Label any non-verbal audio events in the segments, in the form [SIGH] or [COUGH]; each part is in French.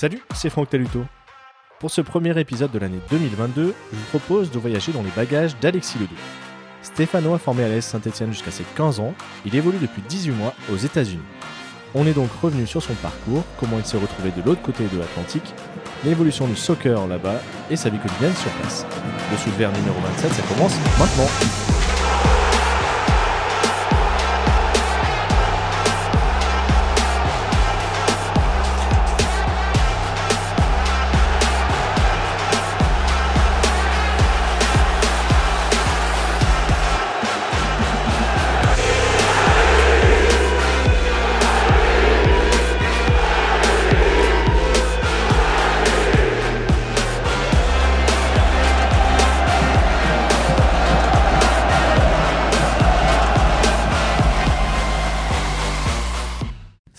Salut, c'est Franck Taluto. Pour ce premier épisode de l'année 2022, je vous propose de voyager dans les bagages d'Alexis Ledoux. Stéphano a formé à l'AS Saint-Etienne jusqu'à ses 15 ans, il évolue depuis 18 mois aux États-Unis. On est donc revenu sur son parcours, comment il s'est retrouvé de l'autre côté de l'Atlantique, l'évolution du soccer là-bas et sa vie quotidienne sur place. Le soulevert numéro 27, ça commence maintenant.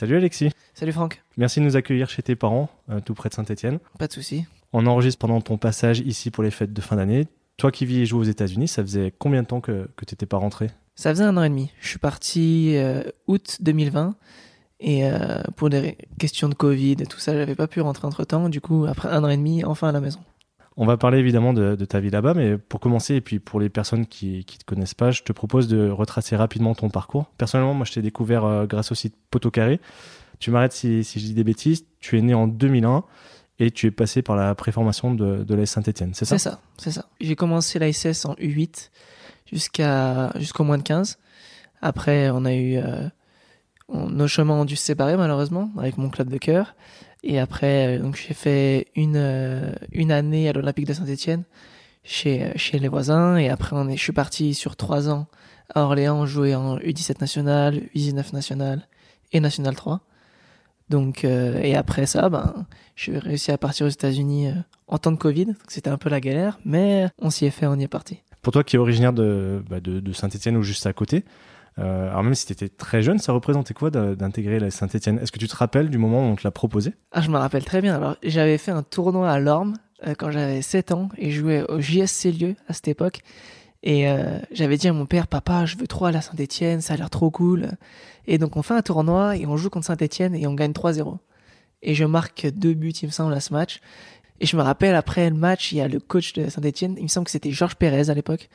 Salut Alexis. Salut Franck. Merci de nous accueillir chez tes parents, euh, tout près de Saint-Etienne. Pas de souci. On enregistre pendant ton passage ici pour les fêtes de fin d'année. Toi qui vis et joues aux États-Unis, ça faisait combien de temps que, que tu n'étais pas rentré? Ça faisait un an et demi. Je suis parti euh, août 2020 et euh, pour des questions de Covid et tout ça, j'avais pas pu rentrer entre temps. Du coup, après un an et demi, enfin à la maison. On va parler évidemment de, ta vie là-bas, mais pour commencer, et puis pour les personnes qui ne te connaissent pas, je te propose de retracer rapidement ton parcours. Personnellement, moi, je t'ai découvert euh, grâce au site Poteau Carré. Tu m'arrêtes si, je dis des bêtises. Tu es né en 2001 et tu es passé par la préformation de, de l'AS Saint-Etienne, c'est ça? C'est ça, c'est ça. J'ai commencé l'ASS en U8 jusqu'à, jusqu'au moins de 15. Après, on a eu... Euh, nos chemins ont dû se séparer malheureusement avec mon club de cœur. Et après, euh, donc j'ai fait une euh, une année à l'Olympique de Saint-Étienne chez euh, chez les voisins. Et après, je suis parti sur trois ans à Orléans jouer en U17 national, U19 national et national 3. Donc et après ça, ben j'ai réussi à partir aux États-Unis en temps de Covid. C'était un peu la galère, mais on s'y est fait, on y est parti. Pour toi qui est originaire de, bah de, Saint-Étienne ou juste à côté, euh, alors même si tu étais très jeune, ça représentait quoi d'intégrer la Saint-Etienne Est-ce que tu te rappelles du moment où on te l'a proposé? Ah, je me rappelle très bien. Alors, j'avais fait un tournoi à Lorme euh, quand j'avais 7 ans et je jouais au JSC Lieu à cette époque. Et euh, j'avais dit à mon père, papa, je veux trop à Saint-Etienne, ça a l'air trop cool. Et donc on fait un tournoi et on joue contre Saint-Etienne et on gagne 3-0. Et je marque deux buts, il me semble, à ce match. Et je me rappelle, après le match, il y a le coach de Saint-Etienne, il me semble que c'était Georges Pérez à l'époque,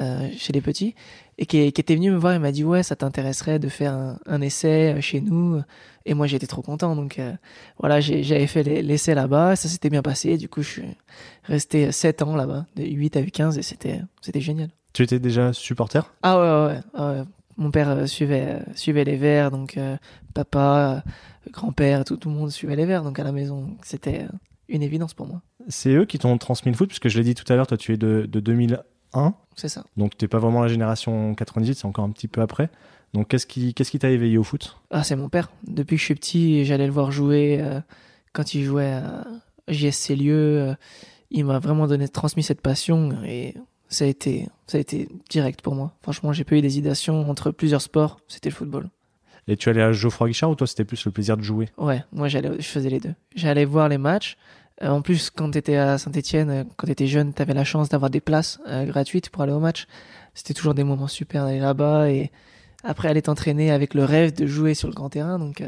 euh, chez les petits et qui, était venu me voir et m'a dit ouais ça t'intéresserait de faire un, essai euh, chez nous. Et moi j'étais trop content. Donc euh, voilà j'avais fait l'essai là-bas. Ça s'était bien passé. Du coup je suis resté 7 ans là-bas de 8 à 15 et c'était génial. Tu étais déjà supporter? Ah ouais, ouais, ouais, mon père suivait suivait les Verts donc papa grand-père tout, tout le monde suivait les Verts donc à la maison. C'était une évidence pour moi. C'est eux qui t'ont transmis le foot puisque je l'ai dit tout à l'heure toi tu es de, de 2000 c'est ça. Donc t'es pas vraiment la génération 98, c'est encore un petit peu après. Donc qu'est-ce qui qu'est-ce qui t'a éveillé au foot? Ah c'est mon père. Depuis que je suis petit, j'allais le voir jouer euh, quand il jouait à JSC Lieu. Euh, il m'a vraiment donné transmis cette passion et ça a été ça a été direct pour moi. Franchement, j'ai pas eu d'hésitation entre plusieurs sports, c'était le football. Et tu allais à Geoffroy Guichard ou toi c'était plus le plaisir de jouer? Ouais, moi j'allais je faisais les deux. J'allais voir les matchs en plus, quand tu étais à Saint-Etienne, euh, quand tu étais jeune, tu avais la chance d'avoir des places euh, gratuites pour aller au match. C'était toujours des moments super d'aller là-bas et après aller t'entraîner avec le rêve de jouer sur le grand terrain. Donc,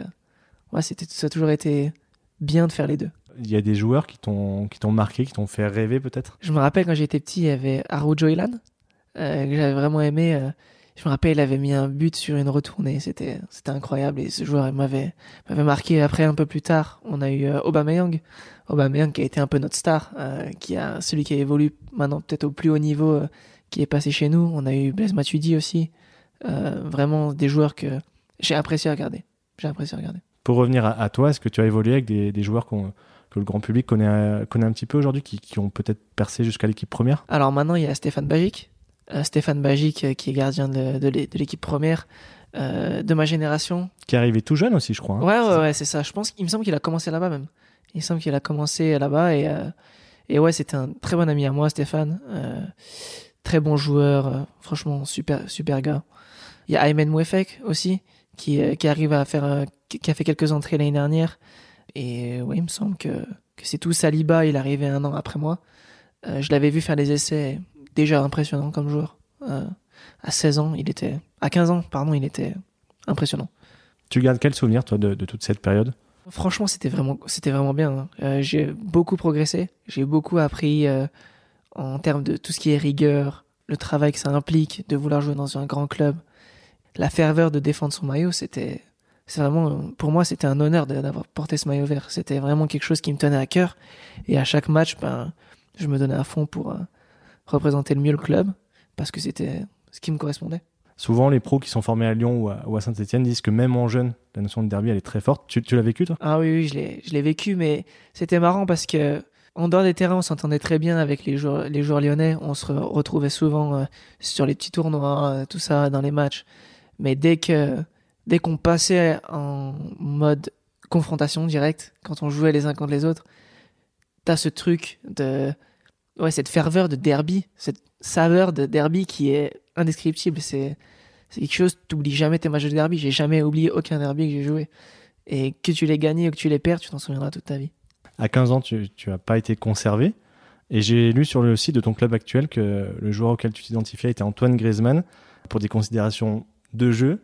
ouais, c'était, ça a toujours été bien de faire les deux. Il y a des joueurs qui t'ont, qui t'ont marqué, qui t'ont fait rêver peut-être? Je me rappelle quand j'étais petit, il y avait Araujo Ilan, que j'avais vraiment aimé. je me rappelle, il avait mis un but sur une retournée. C'était, c'était incroyable et ce joueur m'avait, m'avait marqué. Après, un peu plus tard, on a eu Aubameyang Aubameyang qui a été un peu notre star, euh, qui a celui qui a évolué maintenant peut-être au plus haut niveau, euh, qui est passé chez nous. On a eu Blaise Matuidi aussi, euh, vraiment des joueurs que j'ai apprécié à regarder. J'ai apprécié à regarder. Pour revenir à, toi, est-ce que tu as évolué avec des, joueurs que le grand public connaît, connaît un petit peu aujourd'hui, qui, ont peut-être percé jusqu'à l'équipe première? Alors maintenant, il y a Stéphane Bagic. Stéphane Bagic, qui est gardien de, l'équipe première. de ma génération. Qui est arrivé tout jeune aussi, je crois. Hein. Ouais, ouais, ouais, c'est ça. Je pense qu'il me semble qu'il a commencé là-bas même. Il semble qu'il a commencé là-bas et, euh, et ouais, c'était un très bon ami à moi, Stéphane. Euh, très bon joueur, euh, franchement, super, super gars. Il y a Aymen Mouefek aussi, qui, qui arrive à faire, qui a fait quelques entrées l'année dernière. Et ouais, il me semble que, que c'est tout. Saliba, il arrivait un an après moi. je l'avais vu faire des essais déjà impressionnants comme joueur. à 16 ans, il était, à 15 ans, pardon, il était impressionnant. Tu gardes quel souvenir, toi, de toute cette période? Franchement, c'était vraiment, c'était vraiment bien. hein. Euh, j'ai beaucoup progressé. J'ai beaucoup appris euh, en termes de tout ce qui est rigueur, le travail que ça implique de vouloir jouer dans un grand club, la ferveur de défendre son maillot. C'était, c'est vraiment, pour moi, c'était un honneur d'avoir porté ce maillot vert. C'était vraiment quelque chose qui me tenait à cœur. Et à chaque match, ben, je me donnais à fond pour euh, représenter le mieux le club parce que c'était ce qui me correspondait. Souvent, les pros qui sont formés à Lyon ou à, Saint-Etienne disent que même en jeune, la notion de derby, elle est très forte. Tu, l'as vécu, toi? Ah oui, oui, je l'ai, vécu, mais c'était marrant parce que en dehors des terrains, on s'entendait très bien avec les joueurs, lyonnais. On se re- retrouvait souvent euh, sur les petits tournois, euh, tout ça, dans les matchs. Mais dès dès qu'on passait en mode confrontation directe, quand on jouait les uns contre les autres, t'as ce truc de, ouais, cette ferveur de derby, cette saveur de derby qui est indescriptible. C'est, quelque chose, t'oublies jamais tes matchs de derby. J'ai jamais oublié aucun derby que j'ai joué. Et que tu les gagnes ou que tu les perds, tu t'en souviendras toute ta vie. À 15 ans, tu n'as pas été conservé. Et j'ai lu sur le site de ton club actuel que le joueur auquel tu t'identifiais était Antoine Griezmann pour des considérations de jeu,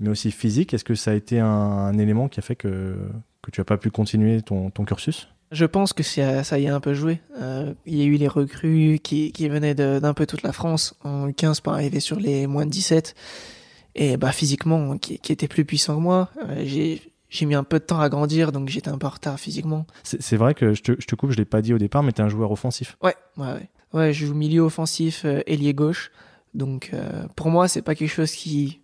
mais aussi physique. Est-ce que ça a été un, élément qui a fait que, que tu n'as pas pu continuer ton, ton cursus? Je pense que ça, y a un peu joué. Euh, il y a eu les recrues qui, qui venaient d'un peu toute la France en 15 pour arriver sur les moins de 17. Et bah, physiquement, qui, qui étaient plus puissants que moi. Euh, j'ai mis un peu de temps à grandir, donc j'étais un peu en retard physiquement. C'est vrai que je te, je te coupe, je ne l'ai pas dit au départ, mais tu es un joueur offensif. Ouais, ouais, ouais. Ouais, je joue milieu offensif, euh, ailier gauche. Donc euh, pour moi, c'est pas quelque chose qui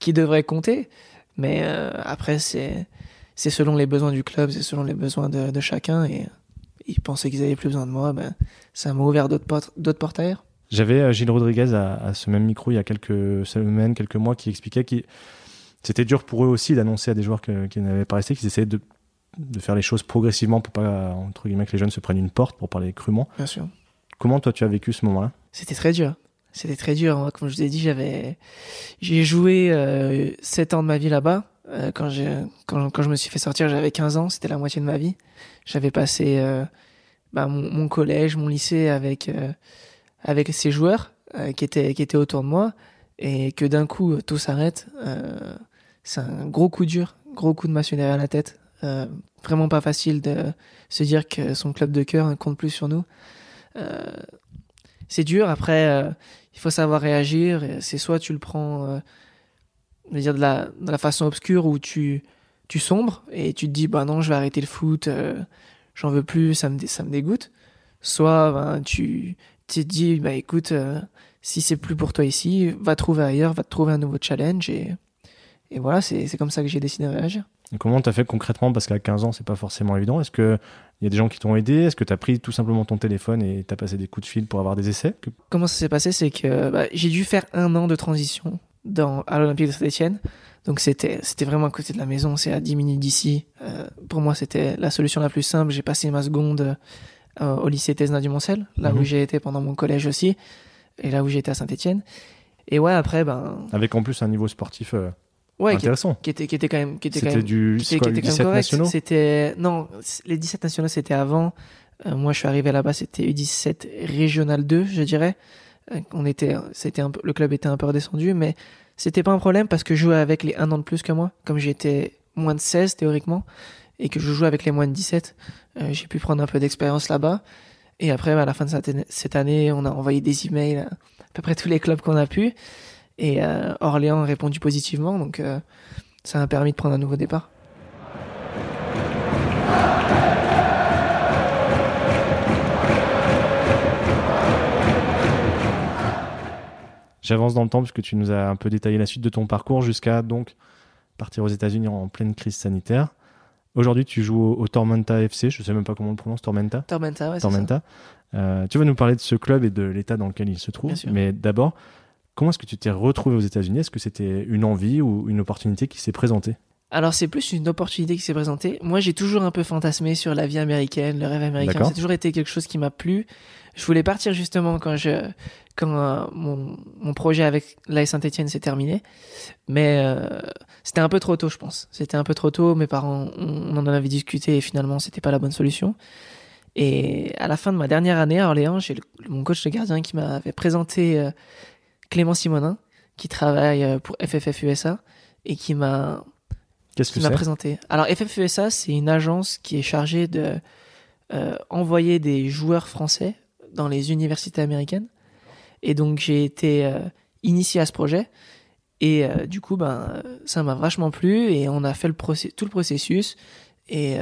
qui devrait compter. Mais après, c'est c'est selon les besoins du club, c'est selon les besoins de, de chacun. Et ils pensaient qu'ils avaient plus besoin de moi, ben ça m'a ouvert d'autres portes, d'autres portes ailleurs. J'avais euh, Gilles Rodriguez à, à ce même micro il y a quelques semaines, quelques mois, qui expliquait que c'était dur pour eux aussi d'annoncer à des joueurs qui n'avaient pas resté, qu'ils essayaient de, de faire les choses progressivement pour pas, entre guillemets, que les jeunes se prennent une porte, pour parler crûment. Bien sûr. Comment toi tu as vécu ce moment-là? C'était très dur. C'était très dur. Comme je vous ai dit, j'avais, j'ai joué euh, 7 ans de ma vie là-bas. Euh, quand, quand, quand je me suis fait sortir, j'avais 15 ans. C'était la moitié de ma vie. J'avais passé euh, bah, mon, collège, mon lycée avec, euh, avec ces joueurs euh, qui, étaient, qui étaient autour de moi. Et que d'un coup, tout s'arrête. C'est un gros coup dur. Gros coup de massue derrière la tête. Vraiment pas facile de se dire que son club de cœur compte plus sur nous. C'est dur. Après, il faut savoir réagir. C'est soit tu le prends, je veux dire de la, de la façon obscure où tu, tu sombres et tu te dis bah non, je vais arrêter le foot, euh, j'en veux plus, ça me, ça me dégoûte. Soit ben, tu, te dis bah écoute, euh, si c'est plus pour toi ici, va trouver ailleurs, va te trouver un nouveau challenge et, et voilà, c'est c'est comme ça que j'ai décidé de réagir. Et Comment tu as fait concrètement Parce qu'à 15 ans, c'est pas forcément évident. Est-ce qu'il y a des gens qui t'ont aidé Est-ce que tu as pris tout simplement ton téléphone et tu as passé des coups de fil pour avoir des essais comment ça s'est passé, c'est que bah, j'ai dû faire un an de transition dans, à l'Olympique de Saint-Etienne. Donc c'était c'était vraiment à côté de la maison, c'est à 10 minutes d'ici. Euh, pour moi, c'était la solution la plus simple. J'ai passé ma seconde euh, au lycée Tesna du Moncel, là Mhm. où j'ai été pendant mon collège aussi, et là où j'ai été à Saint-Etienne. Et ouais, après, ben, Avec en plus un niveau sportif euh, ouais, intéressant. qui était, qui était quand même, qui était quand C'était même du qui c'est était, quoi, qui du était quand 17 même correct. nationaux C'était non, les 17 nationaux c'était avant. Moi, je suis arrivé là-bas, c'était U17 régional 2, je dirais. Euh, on était, c'était un peu, le club était un peu redescendu, mais c'était pas un problème parce que je jouais avec les un an de plus que moi, comme j'étais moins de 16 théoriquement et que je jouais avec les moins de 17. euh, j'ai pu prendre un peu d'expérience là-bas. Et après, bah, à la fin de cette année, on a envoyé des emails à, à peu près tous les clubs qu'on a pu. Et euh, Orléans a répondu positivement, donc ça m'a permis de prendre un nouveau départ. J'avance dans le temps puisque tu nous as un peu détaillé la suite de ton parcours jusqu'à donc partir aux États-Unis en pleine crise sanitaire. Aujourd'hui, tu joues au, au Tormenta FC, je sais même pas comment on le prononce, Tormenta? Tormenta, ouais, ça. Tormenta. Euh, tu vas nous parler de ce club et de l'état dans lequel il se trouve. Mais d'abord, comment est-ce que tu t'es retrouvé aux États-Unis? Est-ce que c'était une envie ou une opportunité qui s'est présentée? Alors c'est plus une opportunité qui s'est présentée. Moi j'ai toujours un peu fantasmé sur la vie américaine, le rêve américain. C'est toujours été quelque chose qui m'a plu. Je voulais partir justement quand je quand euh, mon, mon projet avec l'AS Saint-Etienne s'est terminé, mais euh, c'était un peu trop tôt je pense. C'était un peu trop tôt. Mes parents on, on en avait discuté et finalement c'était pas la bonne solution. Et à la fin de ma dernière année à Orléans, j'ai mon coach de gardien qui m'avait présenté euh, Clément Simonin, qui travaille pour FFF USA et qui m'a Qu'est-ce que c'est présenté. Alors FFUSA, c'est une agence qui est chargée de euh, envoyer des joueurs français dans les universités américaines. Et donc j'ai été euh, initié à ce projet. Et euh, du coup, ben, ça m'a vachement plu et on a fait le tout le processus. Et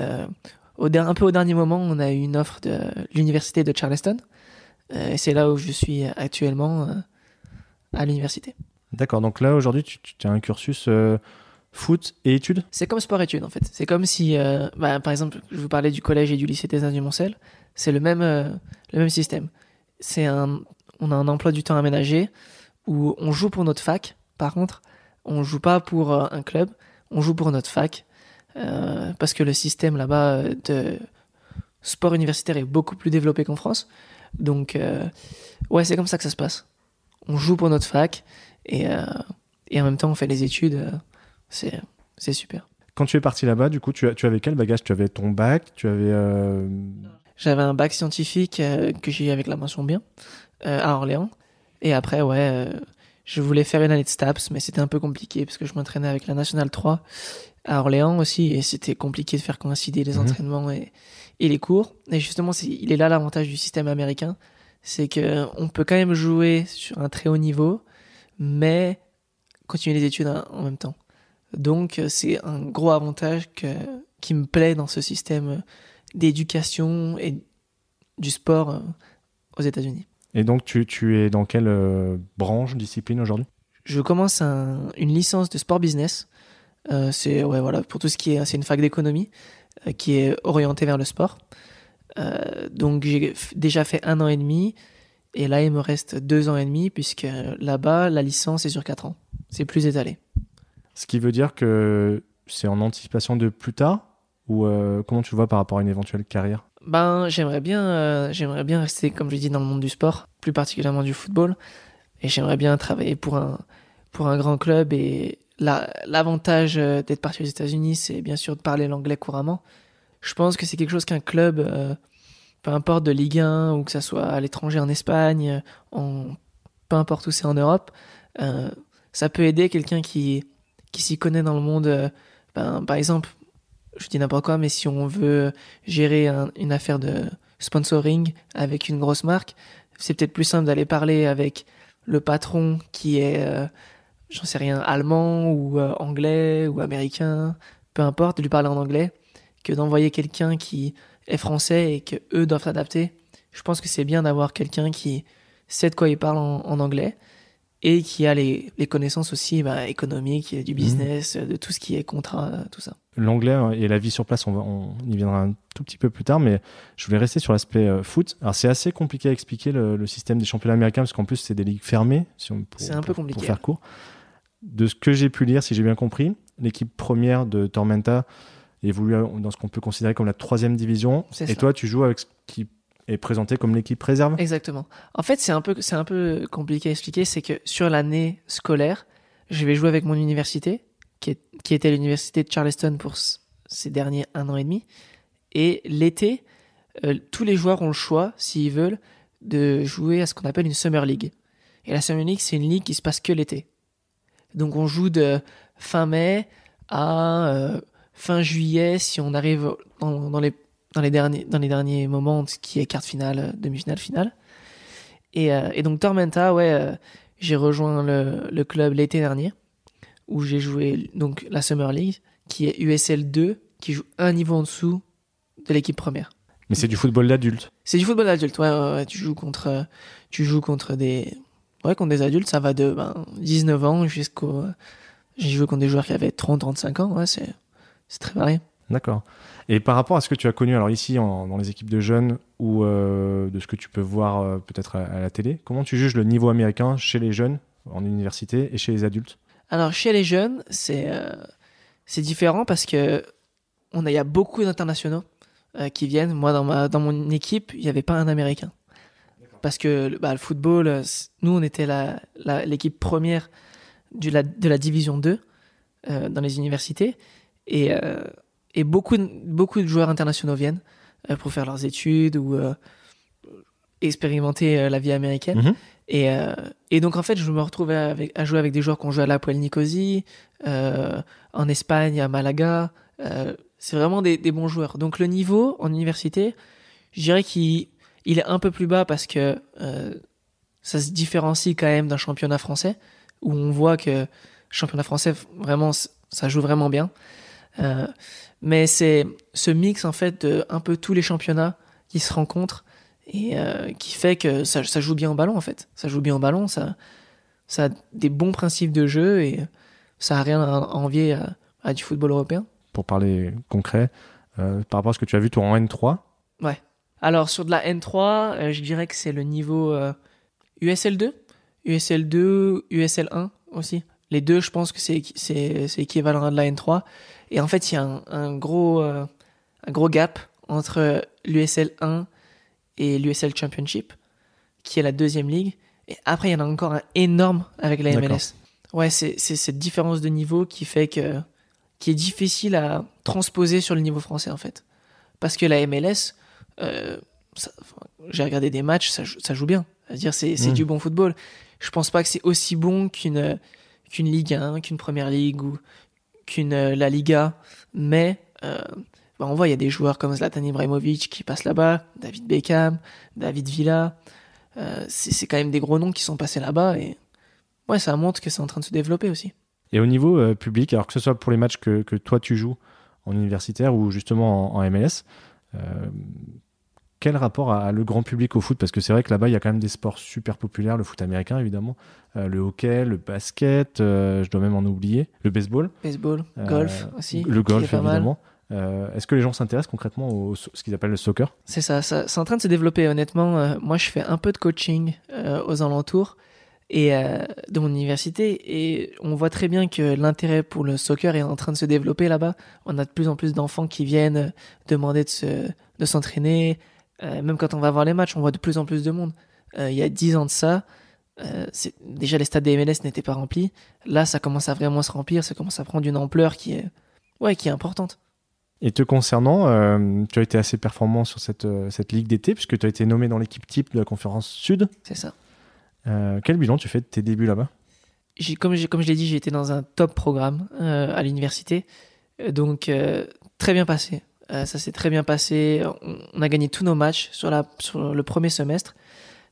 au un peu au dernier moment, on a eu une offre de l'université de Charleston. Et c'est là où je suis actuellement à l'université. D'accord, donc là aujourd'hui tu, tu as un cursus foot et études C'est comme sport-études en fait. C'est comme si, euh, bah, par exemple, je vous parlais du collège et du lycée des du Moncel. C'est le même, euh, le même système. C'est un, on a un emploi du temps aménagé où on joue pour notre fac. Par contre, on joue pas pour euh, un club, on joue pour notre fac parce que le système là-bas de sport universitaire est beaucoup plus développé qu'en France. Donc, ouais, c'est comme ça que ça se passe. On joue pour notre fac et, et en même temps on fait les études. C'est super. Quand tu es parti là-bas, du coup, tu, avais quel bagage? Tu avais ton bac Tu avais. euh, J'avais un bac scientifique euh, que j'ai eu avec la mention bien euh, à Orléans. Et après, ouais, je voulais faire une année de STAPS, mais c'était un peu compliqué parce que je m'entraînais avec la Nationale 3 à Orléans aussi et c'était compliqué de faire coïncider les Mhm. entraînements et, et les cours. Et justement, il est là l'avantage du système américain, c'est que on peut quand même jouer sur un très haut niveau, mais continuer les études en en même temps. Donc, euh, c'est un gros avantage que, qui me plaît dans ce système euh, d'éducation et du sport euh, aux États-Unis. Et donc, tu, tu es dans quelle euh, branche, discipline aujourd'hui? Je commence un- une licence de sport business. Euh, c'est ouais voilà pour tout ce qui est c'est une fac d'économie euh, qui est orientée vers le sport. Donc j'ai déjà fait un an et demi et là il me reste deux ans et demi puisque là-bas la licence est sur quatre ans. C'est plus étalé. Ce qui veut dire que c'est en anticipation de plus tard Ou euh, comment tu vois par rapport à une éventuelle carrière? Ben, j'aimerais bien, euh, j'aimerais bien rester, comme je dis, dans le monde du sport, plus particulièrement du football, et j'aimerais bien travailler pour un pour un grand club. Et la- l'avantage euh, d'être parti aux États-Unis, c'est bien sûr de parler l'anglais couramment. Je pense que c'est quelque chose qu'un club, peu importe de Ligue 1 ou que ça soit à l'étranger en Espagne, en peu importe où c'est en Europe, ça peut aider quelqu'un qui qui s'y connaît dans le monde. euh, ben, par exemple, je dis n'importe quoi, mais si on veut gérer un- une affaire de sponsoring avec une grosse marque, c'est peut-être plus simple d'aller parler avec le patron qui est, euh, j'en sais rien, allemand ou euh, anglais ou américain, peu importe, de lui parler en anglais, que d'envoyer quelqu'un qui est français et que eux doivent s'adapter. Je pense que c'est bien d'avoir quelqu'un qui sait de quoi il parle en anglais et qui a les, les connaissances aussi bah, économiques, du business, de tout ce qui est contrat, euh, tout ça. L'anglais euh, et la vie sur place, on, va, on y viendra un tout petit peu plus tard, mais je voulais rester sur l'aspect euh, foot. Alors c'est assez compliqué à expliquer le, le système des championnats américains, parce qu'en plus c'est des ligues fermées, si on, pour, C'est un peu pour- compliqué, Pour faire court. De ce que j'ai pu lire, si j'ai bien compris, l'équipe première de Tormenta évolue dans ce qu'on peut considérer comme la troisième division, C'est et ça. toi tu joues avec ce qui est présenté comme l'équipe réserve. Exactement. En fait, c'est un peu, un peu compliqué à expliquer. C'est que sur l'année scolaire, je vais jouer avec mon université, qui, était l'université de Charleston pour ces derniers un an et demi. Et l'été, euh, tous les joueurs ont le choix, s'ils veulent, de jouer à ce qu'on appelle une Summer League. Et la Summer League, c'est une ligue qui se passe que l'été. Donc on joue de fin mai à euh, fin juillet si on arrive dans les dans les derniers dans les derniers moments ce qui est quart de finale, euh, demi-finale, finale. Et, euh, et donc Tormenta, ouais, euh, j'ai rejoint le, le club l'été dernier où j'ai joué donc la Summer League qui est USL 2 qui joue un niveau en dessous de l'équipe première. Mais c'est du football d'adulte. C'est du football adulte, ouais, ouais, ouais, tu joues contre tu joues contre des ouais, contre des adultes, ça va de ben, 19 ans jusqu'au j'ai joué contre des joueurs qui avaient 30 35 ans, ouais, c'est c'est très varié. D'accord. Et par rapport à ce que tu as connu, alors ici en- dans les équipes de jeunes ou euh, de ce que tu peux voir euh, peut-être à, à la télé, comment tu juges le niveau américain chez les jeunes en université et chez les adultes? Alors chez les jeunes, c'est euh, c'est différent parce que on a y a beaucoup d'internationaux qui viennent. Moi dans ma dans mon équipe, il n'y avait pas un américain. Parce que le- bah, le football, nous on était la la- l'équipe première du, la, de la division 2 euh, dans les universités et euh, et beaucoup de- beaucoup de joueurs internationaux viennent euh, pour faire leurs études ou euh, expérimenter euh, la vie américaine. Mhm. Et, euh, et donc en fait, je me retrouve à jouer avec des joueurs qui ont joué à la Poel Nicosie, euh, en Espagne, à Malaga. Euh, c'est vraiment des, des, bons joueurs. Donc le niveau en université, je dirais qu'il il est un peu plus bas parce que ça se différencie quand même d'un championnat français, où on voit que championnat français, vraiment, ça joue vraiment bien. Mais c'est ce mix en fait de un peu tous les championnats qui se rencontrent et euh, qui fait que ça, ça, joue bien au ballon en fait. Ça joue bien au ballon, ça, ça a des bons principes de jeu et ça a rien à envier à, à du football européen. Pour parler concret, euh, par rapport à ce que tu as vu toi en N3 Ouais. Alors sur de la N3, euh, je dirais que c'est le niveau USL2, USL2, USL1 aussi. Les deux, je pense que c'est c'est équivalent à de la N3. Et en fait, il y a un, un gros un gros gap entre l'USL 1 et l'USL Championship, qui est la deuxième ligue. Et après, il y en a encore un énorme avec la MLS. Ouais, c'est cette différence de niveau qui fait que qui est difficile à transposer sur le niveau français en fait, parce que la MLS, euh, j'ai regardé des matchs, ça, ça joue bien. C'est-à-dire, c'est mmh. du bon football. Je pense pas que c'est aussi bon qu'une qu'une Ligue 1, qu'une Première Ligue ou qu'une euh, la Liga, mais euh, bah, on voit, il y a des joueurs comme Zlatan Ibrahimovic qui passent là-bas, David Beckham, David Villa. Euh, c'est quand même des gros noms qui sont passés là-bas et ouais, ça montre que c'est en train de se développer aussi. Et au niveau public, alors que ce soit pour les matchs que, que, toi tu joues en universitaire ou justement en, MLS, quel rapport a, le grand public au foot? Parce que c'est vrai que là-bas, il y a quand même des sports super populaires, le foot américain évidemment, euh, le hockey, le basket, euh, je dois même en oublier, le baseball. Baseball, golf aussi. Le golf évidemment. Euh, Est-ce que les gens s'intéressent concrètement au ce qu'ils appellent le soccer? C'est ça, ça c'est en train de se développer honnêtement. Euh, moi, je fais un peu de coaching euh, aux alentours et euh, de mon université et on voit très bien que l'intérêt pour le soccer est en train de se développer là-bas. On a de plus en plus d'enfants qui viennent demander de se de s'entraîner. même quand on va voir les matchs, on voit de plus en plus de monde. il y a dix ans de ça, déjà les stades des MLS n'étaient pas remplis. Là, ça commence à vraiment se remplir, ça commence à prendre une ampleur qui est ouais qui est importante. Et te concernant, euh, tu as été assez performant sur cette, euh, cette ligue d'été, puisque tu as été nommé dans l'équipe type de la conférence Sud. C'est ça. Euh, quel bilan tu fais de tes débuts là-bas? Comme, comme je l'ai dit, j'ai été dans un top programme euh, à l'université. Donc, euh, très bien passé. Ça s'est très bien passé. On, a gagné tous nos matchs sur, la, sur le premier semestre.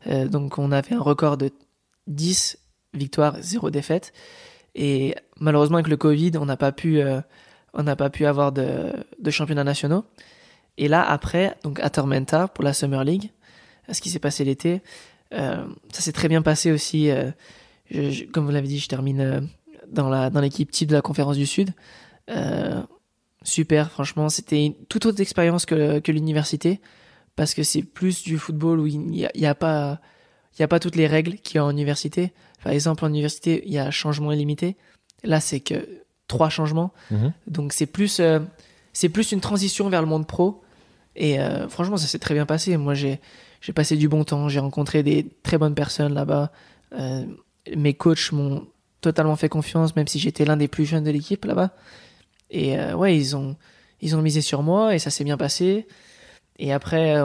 donc, on avait un record de 10 victoires, 0 défaites. Et malheureusement, avec le Covid, on n'a pas pu n'a pas pu avoir de, de championnats nationaux. Et là, après, donc à Tormenta pour la Summer League, ce qui s'est passé l'été, euh, ça s'est très bien passé aussi. Euh, comme vous l'avez dit, je termine euh, dans la dans l'équipe type de la conférence du Sud. Super, franchement, c'était une toute autre expérience que, que l'université parce que c'est plus du football où il n'y a, y a, pas y a pas toutes les règles qu'il y a en université. Par exemple, en université, il y a changement illimité. Là, c'est que trois changements. Mhm. Donc c'est plus, euh, c'est plus une transition vers le monde pro. Et euh, franchement, ça s'est très bien passé. Moi, j'ai, j'ai passé du bon temps. J'ai rencontré des très bonnes personnes là-bas. Euh, mes coachs m'ont totalement fait confiance, même si j'étais l'un des plus jeunes de l'équipe là-bas. Et ouais, ils ont, ils ont misé sur moi et ça s'est bien passé. Et après,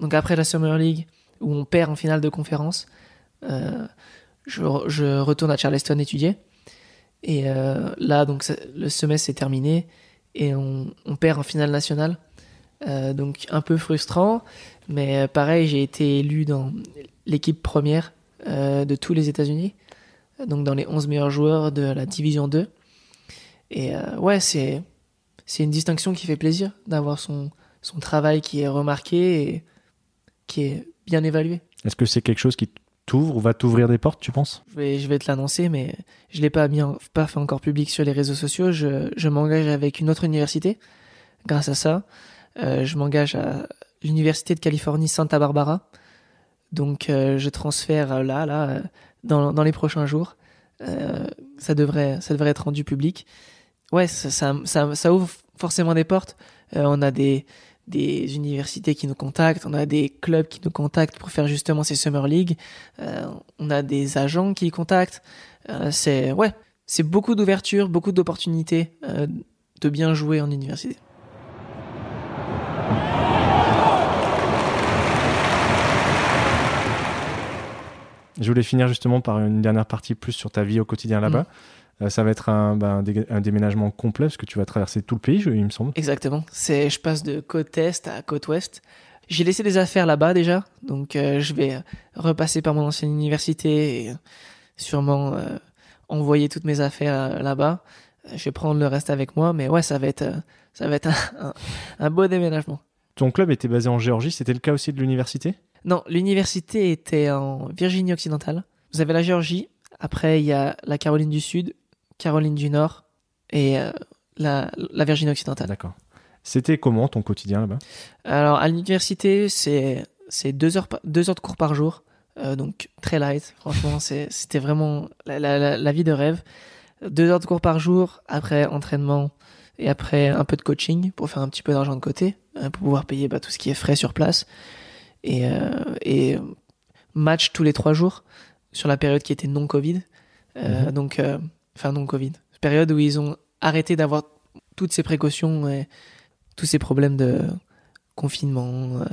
donc après la Summer League, où on perd en finale de conférence, je, je retourne à Charleston étudier. Et euh, là, donc, le semestre est terminé et on, on perd en finale nationale. Euh, donc, un peu frustrant. Mais euh, pareil, j'ai été élu dans l'équipe première euh, de tous les États-Unis. Donc, dans les 11 meilleurs joueurs de la Division 2. Et euh, ouais, c'est, c'est une distinction qui fait plaisir d'avoir son, son travail qui est remarqué et qui est bien évalué. Est-ce que c'est quelque chose qui t'ouvre ou va t'ouvrir des portes, tu penses? Je vais, je vais te l'annoncer, mais je l'ai pas mis, pas fait encore public sur les réseaux sociaux. Je, je m'engage avec une autre université. Grâce à ça, euh, je m'engage à l'université de Californie Santa Barbara. Donc, euh, je transfère là, là, dans, dans les prochains jours. Euh, ça devrait, ça devrait être rendu public. Ouais, ça, ouvre forcément des portes. Euh, on a des, universités qui nous contactent, on a des clubs qui nous contactent pour faire justement ces Summer League, euh, on a des agents qui contactent. Euh, c'est ouais, c'est beaucoup d'ouverture, beaucoup d'opportunités de bien jouer en université. Je voulais finir justement par une dernière partie plus sur ta vie au quotidien là-bas. Euh, ça va être un, ben, un dé- un déménagement complet parce que tu vas traverser tout le pays, je- il me semble. Exactement. C'est, je passe de côte est à côte ouest. J'ai laissé des affaires là-bas déjà, donc euh, je vais euh, repasser par mon ancienne université et sûrement euh, envoyer toutes mes affaires là-bas. Je vais prendre le reste avec moi, mais ouais, ça va être, ça va être [LAUGHS] un, un, un beau déménagement. Ton club était basé en Géorgie, c'était le cas aussi de l'université? Non, l'université était en Virginie occidentale. Vous avez la Géorgie, après il y a la Caroline du Sud, Caroline du Nord et euh, la, la Virginie occidentale. D'accord. C'était comment ton quotidien là-bas? Alors à l'université, c'est deux heures pa- deux heures de cours par jour, euh, donc très light. Franchement, c'était vraiment la, la, la, la vie de rêve. Deux heures de cours par jour, après entraînement et après un peu de coaching pour faire un petit peu d'argent de côté euh, pour pouvoir payer bah, tout ce qui est frais sur place et euh, et match tous les trois jours sur la période qui était non Covid. Euh, Mhm. Donc euh, enfin non Covid, période où ils ont arrêté d'avoir toutes ces précautions et tous ces problèmes de confinement, euh,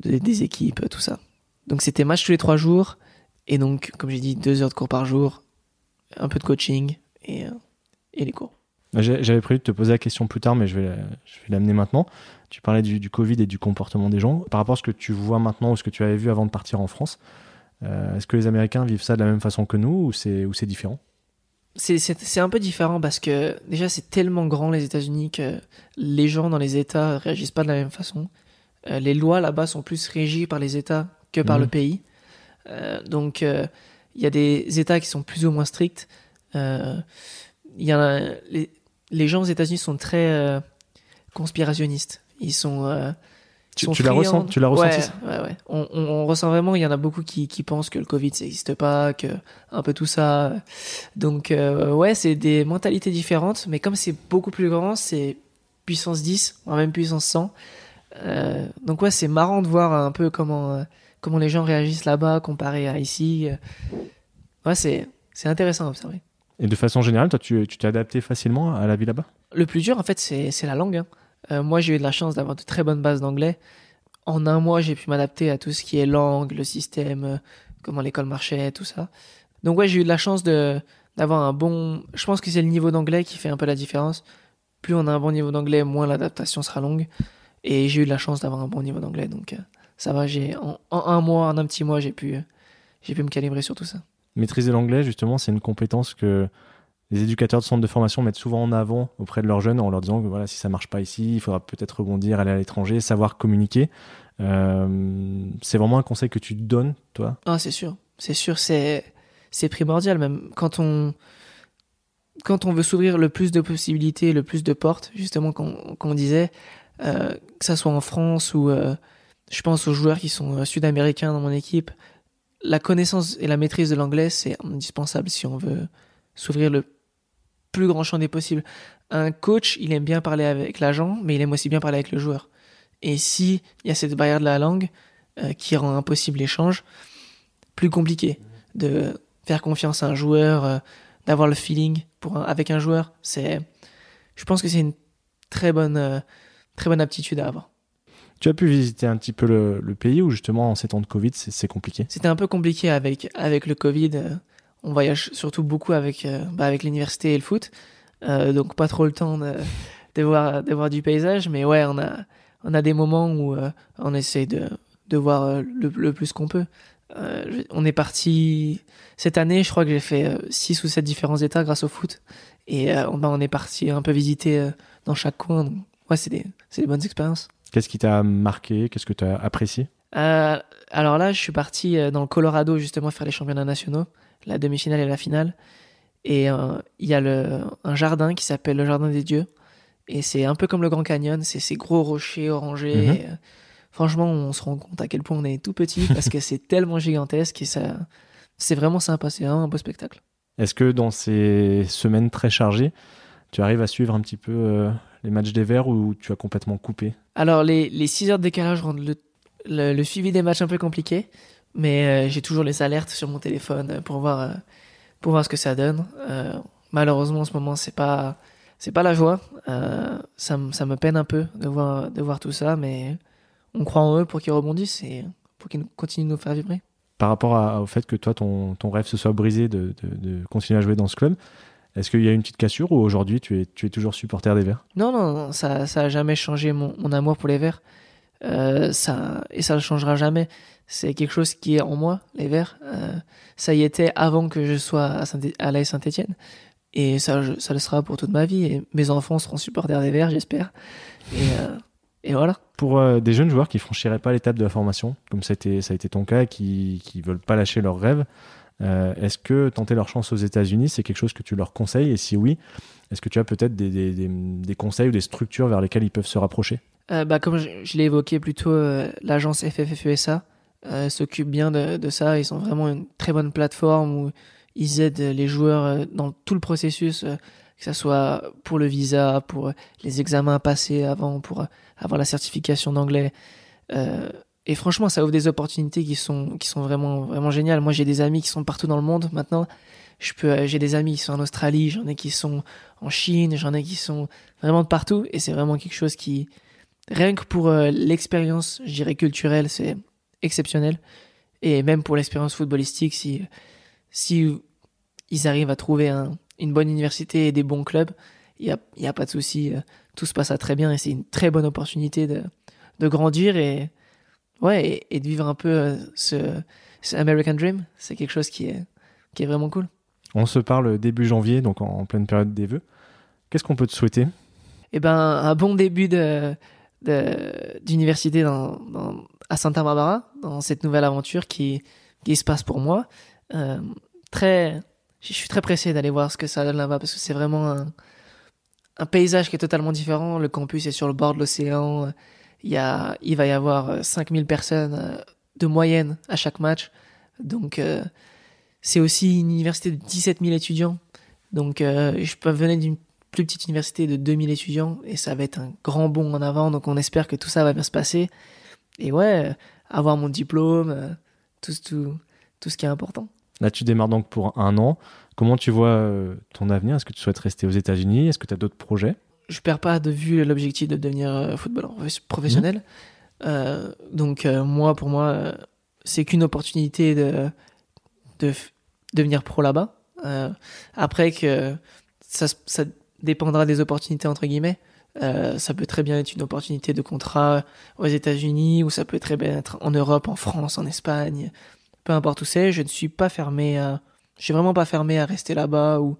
de- des équipes, tout ça. Donc c'était match tous les trois jours, et donc, comme j'ai dit, deux heures de cours par jour, un peu de coaching et, et les cours. J'avais prévu de te poser la question plus tard, mais je vais, la- je vais l'amener maintenant. Tu parlais du, du Covid et du comportement des gens. Par rapport à ce que tu vois maintenant ou ce que tu avais vu avant de partir en France, euh, est-ce que les Américains vivent ça de la même façon que nous ou c'est ou c'est différent? C'est- un peu différent parce que déjà c'est tellement grand les États-Unis que les gens dans les États réagissent pas de la même façon. Euh, les lois là-bas sont plus régies par les États que par Mhm. le pays. Euh, donc il y a des États qui sont plus ou moins stricts. Il y en a les, les gens aux États-Unis sont très conspirationnistes. Ils sont euh, ils Tu- sont tu l'as friands. ressent- tu l'as ressenti, ouais, ouais, ouais. On, on- on ressent vraiment. Il y en a beaucoup qui, qui pensent que le Covid ça n'existe pas, que un peu tout ça. Donc euh, ouais, c'est des mentalités différentes, mais comme c'est beaucoup plus grand, c'est puissance 10, voire même puissance 100. Euh, donc ouais, c'est marrant de voir un peu comment euh, comment les gens réagissent là-bas comparé à ici. Ouais, c'est c'est intéressant à observer. Et de façon générale, toi, tu t'es adapté facilement à la vie là-bas? Le plus dur, en fait, c'est c'est la langue. hein. Euh, moi, j'ai eu de la chance d'avoir de très bonnes bases d'anglais. En un mois, j'ai pu m'adapter à tout ce qui est langue, le système, euh, comment l'école marchait, tout ça. Donc ouais, j'ai eu de la chance d'avoir un bon. Je pense que c'est le niveau d'anglais qui fait un peu la différence. Plus on a un bon niveau d'anglais, moins l'adaptation sera longue. Et j'ai eu de la chance d'avoir un bon niveau d'anglais, donc euh, ça va. J'ai en, en un mois, en un petit mois, j'ai pu j'ai pu me calibrer sur tout ça. Maîtriser l'anglais, justement, c'est une compétence que les éducateurs de centres de formation mettent souvent en avant auprès de leurs jeunes en leur disant que voilà, si ça marche pas ici, il faudra peut-être rebondir, aller à l'étranger, savoir communiquer. Euh, c'est vraiment un conseil que tu donnes, toi? Ah, c'est sûr. C'est sûr, c'est primordial même quand on quand on veut s'ouvrir le plus de possibilités, le plus de portes, justement qu'on qu'on disait euh, que ça soit en France ou euh, je pense aux joueurs qui sont sud-américains dans mon équipe, la connaissance et la maîtrise de l'anglais, c'est indispensable si on veut s'ouvrir le plus grand champ des possibles. Un coach, il aime bien parler avec l'agent, mais il aime aussi bien parler avec le joueur. Et si il y a cette barrière de la langue euh, qui rend impossible l'échange, plus compliqué de faire confiance à un joueur, euh, d'avoir le feeling pour un- avec un joueur, c'est je pense que c'est une très bonne euh, très bonne aptitude à avoir. Tu as pu visiter un petit peu le, le pays où justement en ces temps de Covid, c'est c'est compliqué? C'était un peu compliqué avec avec le Covid. On voyage surtout beaucoup avec euh, bah, avec l'université et le foot, euh, donc pas trop le temps de, de voir de voir du paysage. Mais ouais, on a on a des moments où euh, on essaie de de voir le, le plus qu'on peut. Euh, on est parti cette année, je crois que j'ai fait 6 ou 7 différents états grâce au foot. Et euh, on, bah, on est parti un peu visiter euh, dans chaque coin. Donc, ouais, c'est des, bonnes expériences. Qu'est-ce qui t'a marqué? Qu'est-ce que tu as apprécié alors là, je suis parti dans le Colorado justement faire les championnats nationaux, la demi-finale et la finale. Et euh, il y a le, un jardin qui s'appelle le Jardin des Dieux. Et c'est un peu comme le Grand Canyon, c'est ces gros rochers orangés. Mhm. Et, euh, franchement, on se rend compte à quel point on est tout petit parce que c'est [LAUGHS] tellement gigantesque et ça, c'est vraiment sympa, c'est vraiment un beau spectacle. Est-ce que dans ces semaines très chargées, tu arrives à suivre un petit peu euh, les matchs des Verts ou tu as complètement coupé? Alors, les, les 6 heures de décalage rendent le, le, le suivi des matchs un peu compliqué, mais euh, j'ai toujours les alertes sur mon téléphone euh, pour voir, euh, pour voir ce que ça donne. Malheureusement, en ce moment, c'est pas, c'est pas la joie. Ça, me- ça me peine un peu de voir, de voir tout ça, mais on croit en eux pour qu'ils rebondissent et pour qu'ils continuent de nous faire vibrer. par rapport à- au fait que toi, ton, ton rêve se soit brisé de, de- de continuer à jouer dans ce club, est-ce qu'il y a une petite cassure ou aujourd'hui tu es, tu es toujours supporter des Verts? Non, non, non, ça, ça a jamais changé mon, mon amour pour les Verts. Euh, ça, et ça ne changera jamais. C'est quelque chose qui est en moi, les Verts. Euh, ça y était avant que je sois à, Saint à l'AS Saint-Etienne. Et ça, je- ça le sera pour toute ma vie. Et mes enfants seront supporters des Verts, j'espère. Et, euh, et voilà. Pour euh, des jeunes joueurs qui franchiraient pas l'étape de la formation, comme ça a été, ça a été ton cas, qui qui veulent pas lâcher leurs rêves, est-ce que tenter leur chance aux États-Unis, c'est quelque chose que tu leur conseilles? Et si oui, est-ce que tu as peut-être des, des- des- des conseils ou des structures vers lesquelles ils peuvent se rapprocher? Euh, bah, comme je, je l'ai évoqué plus tôt, euh, l'agence FFFESA euh, s'occupe bien de, de ça. Ils ont vraiment une très bonne plateforme où ils aident les joueurs euh, dans tout le processus, euh, que ce soit pour le visa, pour les examens passés avant, pour avoir la certification d'anglais. Euh, et franchement, ça ouvre des opportunités qui sont, qui sont vraiment, vraiment géniales. Moi, j'ai des amis qui sont partout dans le monde maintenant. Je peux, j'ai des amis qui sont en Australie, j'en ai qui sont en Chine, j'en ai qui sont vraiment de partout. Et c'est vraiment quelque chose qui, rien que pour l'expérience, je dirais culturelle, c'est exceptionnel. Et même pour l'expérience footballistique, si, si ils arrivent à trouver un- une bonne université et des bons clubs, il n'y a, y a pas de souci. euh, Tout se passera très bien et c'est une très bonne opportunité de, de grandir et, ouais, et, et de vivre un peu euh, ce, ce American Dream. C'est quelque chose qui est, qui est vraiment cool. On se parle début janvier, donc en, en pleine période des vœux. Qu'est-ce qu'on peut te souhaiter? Eh ben, un bon début de, de- d'université dans, dans- à Santa Barbara, dans cette nouvelle aventure qui, qui se passe pour moi. Euh, très, je suis très pressé d'aller voir ce que ça donne là-bas parce que c'est vraiment un, un paysage qui est totalement différent. Le campus est sur le bord de l'océan. Il il va y avoir euh, 5000 personnes euh, de moyenne à chaque match. Donc, euh, c'est aussi une université de 17 000 étudiants. Donc, euh, je peux venir d'une plus petite université de 2000 étudiants et ça va être un grand bond en avant. Donc, on espère que tout ça va bien se passer. Et ouais, euh, avoir mon diplôme, euh, tout, tout, tout ce qui est important. Là, tu démarres donc pour un an. Comment tu vois euh, ton avenir? Est-ce que tu souhaites rester aux États-Unis? Est-ce que tu as d'autres projets? Je perds pas de vue l'objectif de devenir footballeur professionnel. Euh, donc euh, moi, pour moi, c'est qu'une opportunité de, devenir pro là-bas. Euh, après que ça dépendra des opportunités entre guillemets. Euh, ça peut très bien être une opportunité de contrat aux États-Unis ou ça peut très bien être en Europe, en France, en Espagne, peu importe où c'est. Je ne suis pas fermé à, je suis vraiment pas fermé à rester là-bas ou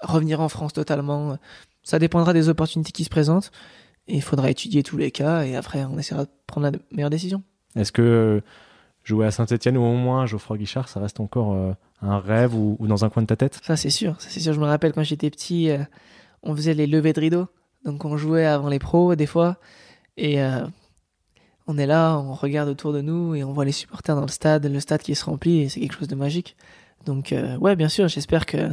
revenir en France totalement. Ça dépendra des opportunités qui se présentent. Et il faudra étudier tous les cas et après on essaiera de prendre la meilleure décision. Est-ce que euh, jouer à Saint-Etienne ou au moins Geoffroy Guichard, ça reste encore euh, un rêve ou, ou dans un coin de ta tête? Ça c'est sûr, c'est sûr. Je me rappelle quand j'étais petit, euh, on faisait les levées de rideau. Donc on jouait avant les pros des fois. Et euh, on est là, on regarde autour de nous et on voit les supporters dans le stade, le stade qui se remplit et c'est quelque chose de magique. Donc euh, ouais, bien sûr, j'espère que,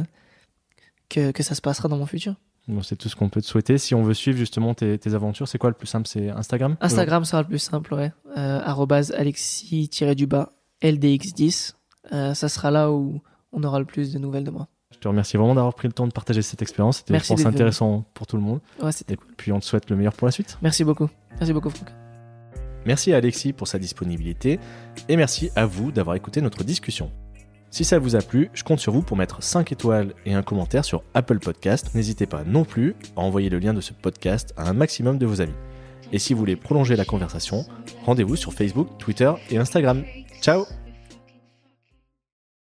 que, que ça se passera dans mon futur. Bon, C'est tout ce qu'on peut te souhaiter. Si on veut suivre justement tes, tes aventures, c'est quoi le plus simple? C'est Instagram? Instagram sera le plus simple, ouais. Euh, arrobase alexis-du-bas LDX10. Euh, ça sera là où on aura le plus de nouvelles de moi. Je te remercie vraiment d'avoir pris le temps de partager cette expérience. C'était, je pense, venu. intéressant pour tout le monde. Ouais, c'était Et puis, on te souhaite le meilleur pour la suite. Merci beaucoup. Merci beaucoup, Franck. Merci à Alexis pour sa disponibilité et merci à vous d'avoir écouté notre discussion. Si ça vous a plu, je compte sur vous pour mettre 5 étoiles et un commentaire sur Apple Podcast. N'hésitez pas non plus à envoyer le lien de ce podcast à un maximum de vos amis. Et si vous voulez prolonger la conversation, rendez-vous sur Facebook, Twitter et Instagram. Ciao